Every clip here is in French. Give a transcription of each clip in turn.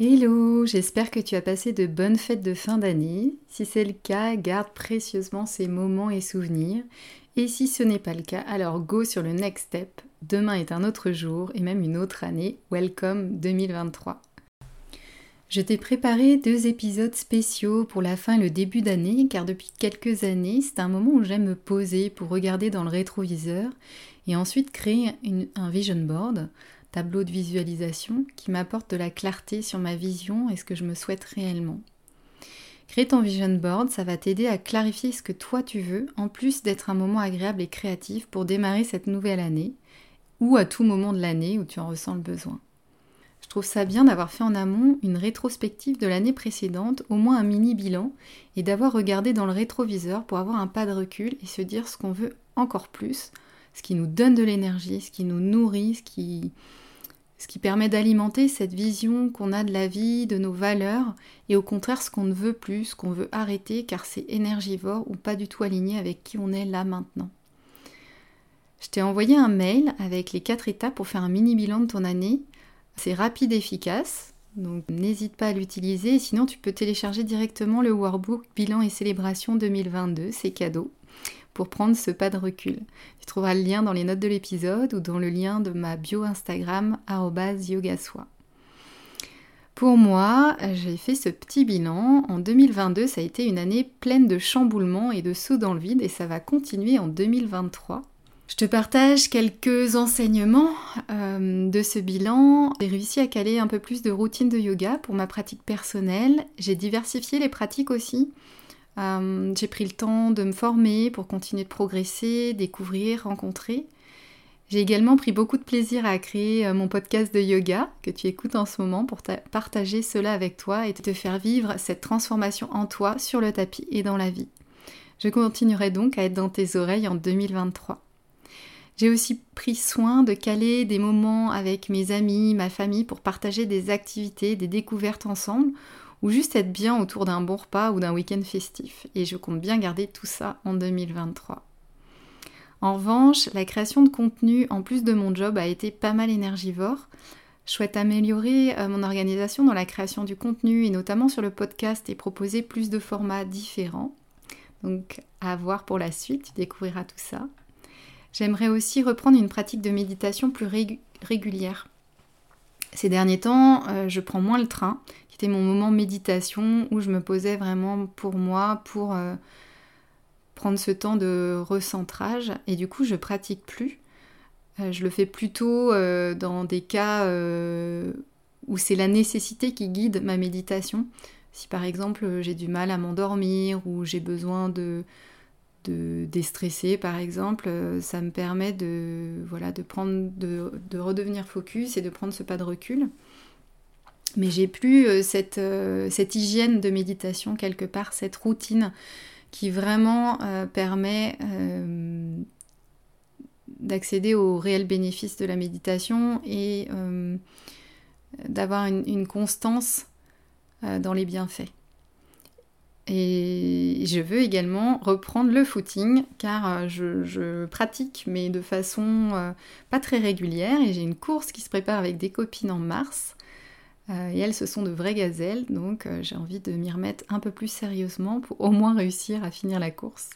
Hello, j'espère que tu as passé de bonnes fêtes de fin d'année. Si c'est le cas, garde précieusement ces moments et souvenirs. Et si ce n'est pas le cas, alors go sur le next step. Demain est un autre jour et même une autre année. Welcome 2023. Je t'ai préparé deux épisodes spéciaux pour la fin et le début d'année, car depuis quelques années, c'est un moment où j'aime me poser pour regarder dans le rétroviseur et ensuite créer un vision board tableau de visualisation qui m'apporte de la clarté sur ma vision et ce que je me souhaite réellement. Créer ton vision board, ça va t'aider à clarifier ce que toi tu veux, en plus d'être un moment agréable et créatif pour démarrer cette nouvelle année, ou à tout moment de l'année où tu en ressens le besoin. Je trouve ça bien d'avoir fait en amont une rétrospective de l'année précédente, au moins un mini bilan, et d'avoir regardé dans le rétroviseur pour avoir un pas de recul et se dire ce qu'on veut encore plus, ce qui nous donne de l'énergie, ce qui nous nourrit, ce qui, ce qui permet d'alimenter cette vision qu'on a de la vie, de nos valeurs, et au contraire ce qu'on ne veut plus, ce qu'on veut arrêter, car c'est énergivore ou pas du tout aligné avec qui on est là maintenant. Je t'ai envoyé un mail avec les quatre étapes pour faire un mini bilan de ton année. C'est rapide et efficace, donc n'hésite pas à l'utiliser. Sinon, tu peux télécharger directement le workbook Bilan et célébration 2022, c'est cadeau pour prendre ce pas de recul. Tu trouveras le lien dans les notes de l'épisode ou dans le lien de ma bio Instagram yogasoi. Pour moi, j'ai fait ce petit bilan. En 2022, ça a été une année pleine de chamboulements et de sauts dans le vide et ça va continuer en 2023. Je te partage quelques enseignements euh, de ce bilan. J'ai réussi à caler un peu plus de routine de yoga pour ma pratique personnelle. J'ai diversifié les pratiques aussi. Euh, j'ai pris le temps de me former pour continuer de progresser, découvrir, rencontrer. J'ai également pris beaucoup de plaisir à créer euh, mon podcast de yoga que tu écoutes en ce moment pour partager cela avec toi et te faire vivre cette transformation en toi sur le tapis et dans la vie. Je continuerai donc à être dans tes oreilles en 2023. J'ai aussi pris soin de caler des moments avec mes amis, ma famille pour partager des activités, des découvertes ensemble ou juste être bien autour d'un bon repas ou d'un week-end festif. Et je compte bien garder tout ça en 2023. En revanche, la création de contenu en plus de mon job a été pas mal énergivore. Je souhaite améliorer euh, mon organisation dans la création du contenu et notamment sur le podcast et proposer plus de formats différents. Donc à voir pour la suite, tu découvriras tout ça. J'aimerais aussi reprendre une pratique de méditation plus régulière. Ces derniers temps, euh, je prends moins le train c'était mon moment méditation où je me posais vraiment pour moi, pour euh, prendre ce temps de recentrage. Et du coup, je pratique plus. Euh, je le fais plutôt euh, dans des cas où c'est la nécessité qui guide ma méditation. Si par exemple j'ai du mal à m'endormir ou j'ai besoin de, de déstresser par exemple, ça me permet de, voilà, de, prendre, de redevenir focus et de prendre ce pas de recul. Mais j'ai plus euh, cette, euh, cette, hygiène de méditation quelque part, cette routine qui vraiment euh, permet d'accéder aux réels bénéfices de la méditation et d'avoir une, constance dans les bienfaits. Et je veux également reprendre le footing car je, pratique mais de façon pas très régulière et j'ai une course qui se prépare avec des copines en mars et elles, ce sont de vraies gazelles, donc euh, j'ai envie de m'y remettre un peu plus sérieusement pour au moins réussir à finir la course.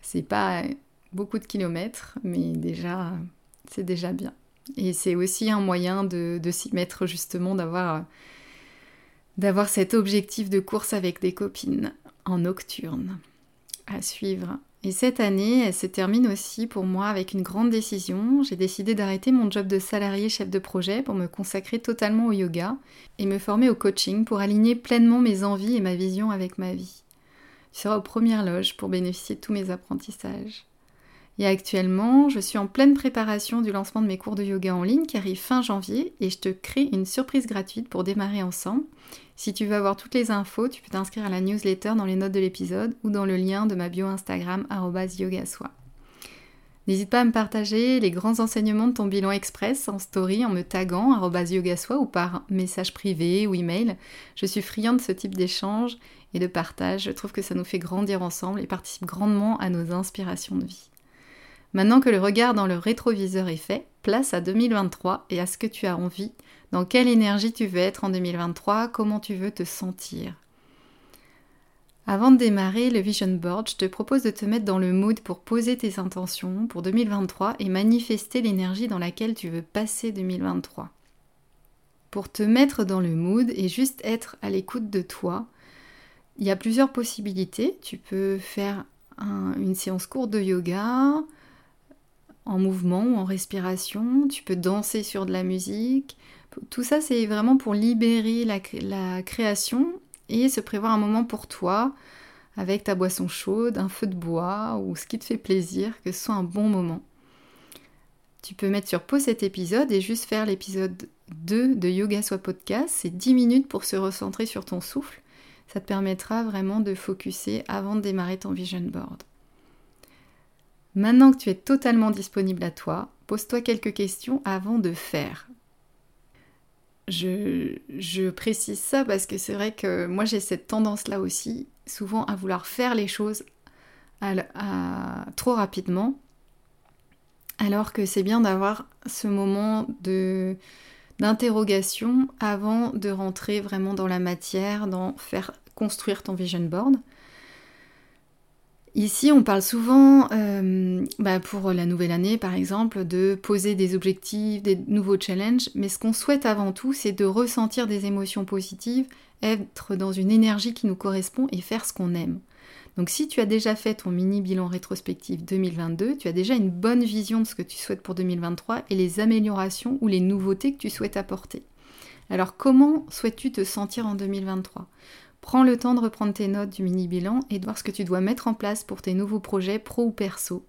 C'est pas beaucoup de kilomètres, mais déjà, c'est déjà bien. Et c'est aussi un moyen de, de s'y mettre justement, d'avoir, d'avoir cet objectif de course avec des copines en nocturne à suivre et cette année, elle se termine aussi pour moi avec une grande décision. J'ai décidé d'arrêter mon job de salarié chef de projet pour me consacrer totalement au yoga et me former au coaching pour aligner pleinement mes envies et ma vision avec ma vie. Tu seras aux premières loges pour bénéficier de tous mes apprentissages. Et actuellement, je suis en pleine préparation du lancement de mes cours de yoga en ligne qui arrive fin janvier et je te crée une surprise gratuite pour démarrer ensemble. Si tu veux avoir toutes les infos, tu peux t'inscrire à la newsletter dans les notes de l'épisode ou dans le lien de ma bio Instagram yogasoi. N'hésite pas à me partager les grands enseignements de ton bilan express en story en me taguant yogasoi ou par message privé ou email. Je suis friande de ce type d'échange et de partage. Je trouve que ça nous fait grandir ensemble et participe grandement à nos inspirations de vie. Maintenant que le regard dans le rétroviseur est fait, place à 2023 et à ce que tu as envie, dans quelle énergie tu veux être en 2023, comment tu veux te sentir? Avant de démarrer le Vision Board, je te propose de te mettre dans le mood pour poser tes intentions pour 2023 et manifester l'énergie dans laquelle tu veux passer 2023. Pour te mettre dans le mood et juste être à l'écoute de toi, il y a plusieurs possibilités. Tu peux faire une séance courte de yoga, en mouvement ou en respiration, tu peux danser sur de la musique. Tout ça, c'est vraiment pour libérer la, création et se prévoir un moment pour toi avec ta boisson chaude, un feu de bois ou ce qui te fait plaisir, que ce soit un bon moment. Tu peux mettre sur pause cet épisode et juste faire l'épisode 2 de Yoga Soit Podcast. C'est 10 minutes pour se recentrer sur ton souffle. Ça te permettra vraiment de focuser avant de démarrer ton vision board. Maintenant que tu es totalement disponible à toi, pose-toi quelques questions avant de faire. Je, précise ça parce que c'est vrai que moi j'ai cette tendance-là aussi, souvent à vouloir faire les choses trop rapidement, alors que c'est bien d'avoir ce moment de d'interrogation avant de rentrer vraiment dans la matière, dans faire construire ton vision board. Ici, on parle souvent, euh, bah, pour la nouvelle année par exemple, de poser des objectifs, des nouveaux challenges, mais ce qu'on souhaite avant tout, c'est de ressentir des émotions positives, être dans une énergie qui nous correspond et faire ce qu'on aime. Donc si tu as déjà fait ton mini bilan rétrospectif 2022, tu as déjà une bonne vision de ce que tu souhaites pour 2023 et les améliorations ou les nouveautés que tu souhaites apporter. Alors comment souhaites-tu te sentir en 2023 Prends le temps de reprendre tes notes du mini-bilan et de voir ce que tu dois mettre en place pour tes nouveaux projets pro ou perso,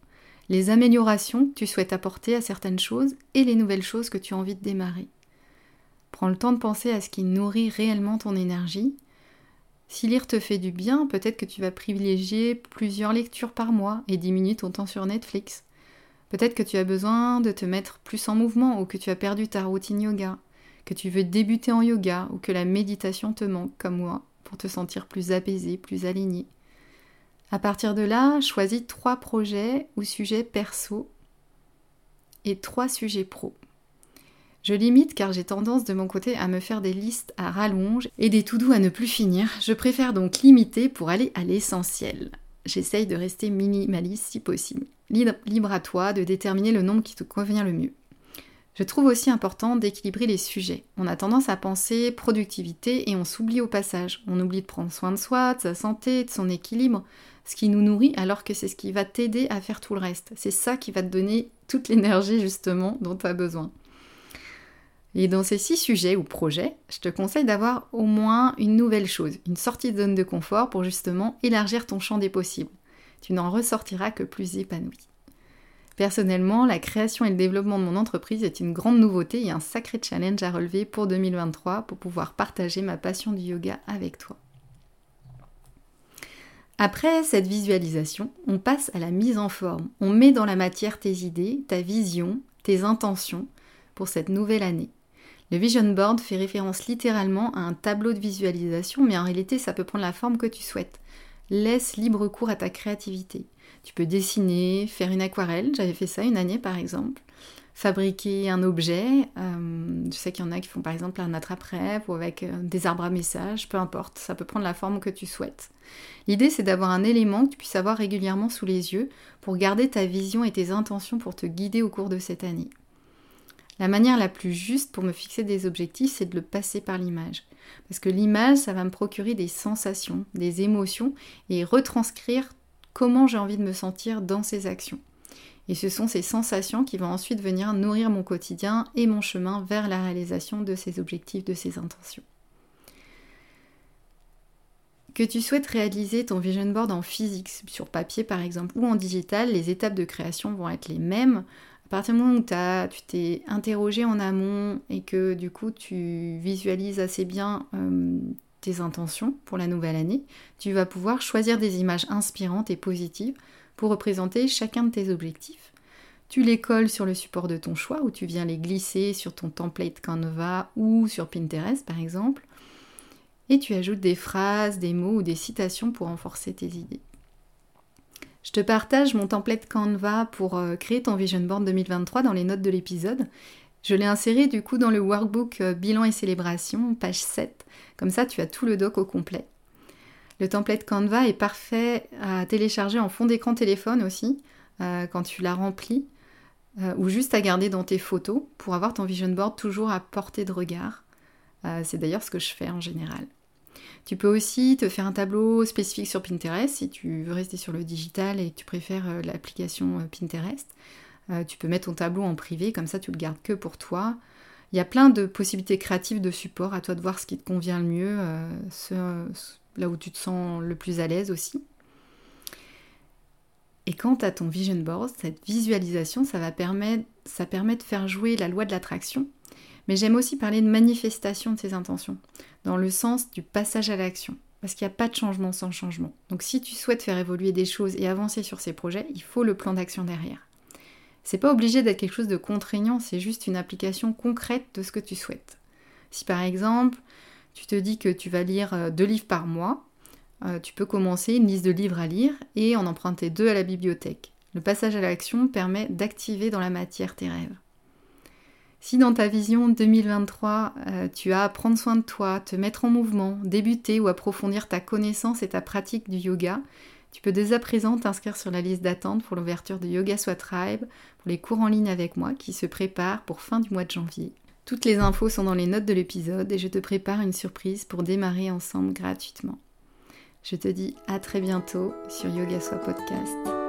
les améliorations que tu souhaites apporter à certaines choses et les nouvelles choses que tu as envie de démarrer. Prends le temps de penser à ce qui nourrit réellement ton énergie. Si lire te fait du bien, peut-être que tu vas privilégier plusieurs lectures par mois et diminuer ton temps sur Netflix. Peut-être que tu as besoin de te mettre plus en mouvement ou que tu as perdu ta routine yoga, que tu veux débuter en yoga ou que la méditation te manque comme moi pour te sentir plus apaisé, plus aligné. À partir de là, choisis trois projets ou sujets perso et trois sujets pro. Je limite car j'ai tendance de mon côté à me faire des listes à rallonge et des tout doux à ne plus finir. Je préfère donc limiter pour aller à l'essentiel. J'essaye de rester minimaliste si possible. Libre à toi de déterminer le nombre qui te convient le mieux. Je trouve aussi important d'équilibrer les sujets. On a tendance à penser productivité et on s'oublie au passage. On oublie de prendre soin de soi, de sa santé, de son équilibre, ce qui nous nourrit alors que c'est ce qui va t'aider à faire tout le reste. C'est ça qui va te donner toute l'énergie justement dont tu as besoin. Et dans ces six sujets ou projets, je te conseille d'avoir au moins une nouvelle chose, une sortie de zone de confort pour justement élargir ton champ des possibles. Tu n'en ressortiras que plus épanoui. Personnellement, la création et le développement de mon entreprise est une grande nouveauté et un sacré challenge à relever pour 2023 pour pouvoir partager ma passion du yoga avec toi. Après cette visualisation, on passe à la mise en forme. On met dans la matière tes idées, ta vision, tes intentions pour cette nouvelle année. Le vision board fait référence littéralement à un tableau de visualisation, mais en réalité ça peut prendre la forme que tu souhaites. Laisse libre cours à ta créativité. Tu peux dessiner, faire une aquarelle, j'avais fait ça une année par exemple. Fabriquer un objet, euh, je sais qu'il y en a qui font par exemple un attrape-rêve ou avec euh, des arbres à messages, peu importe, ça peut prendre la forme que tu souhaites. L'idée c'est d'avoir un élément que tu puisses avoir régulièrement sous les yeux pour garder ta vision et tes intentions pour te guider au cours de cette année. La manière la plus juste pour me fixer des objectifs, c'est de le passer par l'image. Parce que l'image, ça va me procurer des sensations, des émotions et retranscrire comment j'ai envie de me sentir dans ces actions. Et ce sont ces sensations qui vont ensuite venir nourrir mon quotidien et mon chemin vers la réalisation de ces objectifs, de ces intentions. Que tu souhaites réaliser ton vision board en physique, sur papier par exemple, ou en digital, les étapes de création vont être les mêmes. À partir du moment où tu t'es interrogé en amont et que du coup tu visualises assez bien euh, tes intentions pour la nouvelle année, tu vas pouvoir choisir des images inspirantes et positives pour représenter chacun de tes objectifs. Tu les colles sur le support de ton choix ou tu viens les glisser sur ton template Canva ou sur Pinterest par exemple. Et tu ajoutes des phrases, des mots ou des citations pour renforcer tes idées. Je te partage mon template Canva pour euh, créer ton Vision Board 2023 dans les notes de l'épisode. Je l'ai inséré du coup dans le workbook euh, Bilan et célébration, page 7. Comme ça, tu as tout le doc au complet. Le template Canva est parfait à télécharger en fond d'écran téléphone aussi, euh, quand tu l'as rempli. Euh, ou juste à garder dans tes photos pour avoir ton vision board toujours à portée de regard. C'est d'ailleurs ce que je fais en général. Tu peux aussi te faire un tableau spécifique sur Pinterest si tu veux rester sur le digital et que tu préfères l'application Pinterest. Tu peux mettre ton tableau en privé, comme ça tu le gardes que pour toi. Il y a plein de possibilités créatives de support, à toi de voir ce qui te convient le mieux, là où tu te sens le plus à l'aise aussi. Et quant à ton vision board, cette visualisation, ça va permettre, ça permet de faire jouer la loi de l'attraction. Mais j'aime aussi parler de manifestation de ces intentions, dans le sens du passage à l'action. Parce qu'il n'y a pas de changement sans changement. Donc si tu souhaites faire évoluer des choses et avancer sur ces projets, il faut le plan d'action derrière. C'est pas obligé d'être quelque chose de contraignant, c'est juste une application concrète de ce que tu souhaites. Si par exemple, tu te dis que tu vas lire euh, deux livres par mois, euh, tu peux commencer une liste de livres à lire et en emprunter deux à la bibliothèque. Le passage à l'action permet d'activer dans la matière tes rêves. Si dans ta vision 2023, euh, tu as à prendre soin de toi, te mettre en mouvement, débuter ou approfondir ta connaissance et ta pratique du yoga, tu peux dès à présent t'inscrire sur la liste d'attente pour l'ouverture de Yoga Soit Tribe, pour les cours en ligne avec moi qui se préparent pour fin du mois de janvier. Toutes les infos sont dans les notes de l'épisode et je te prépare une surprise pour démarrer ensemble gratuitement. Je te dis à très bientôt sur Yoga Soit Podcast.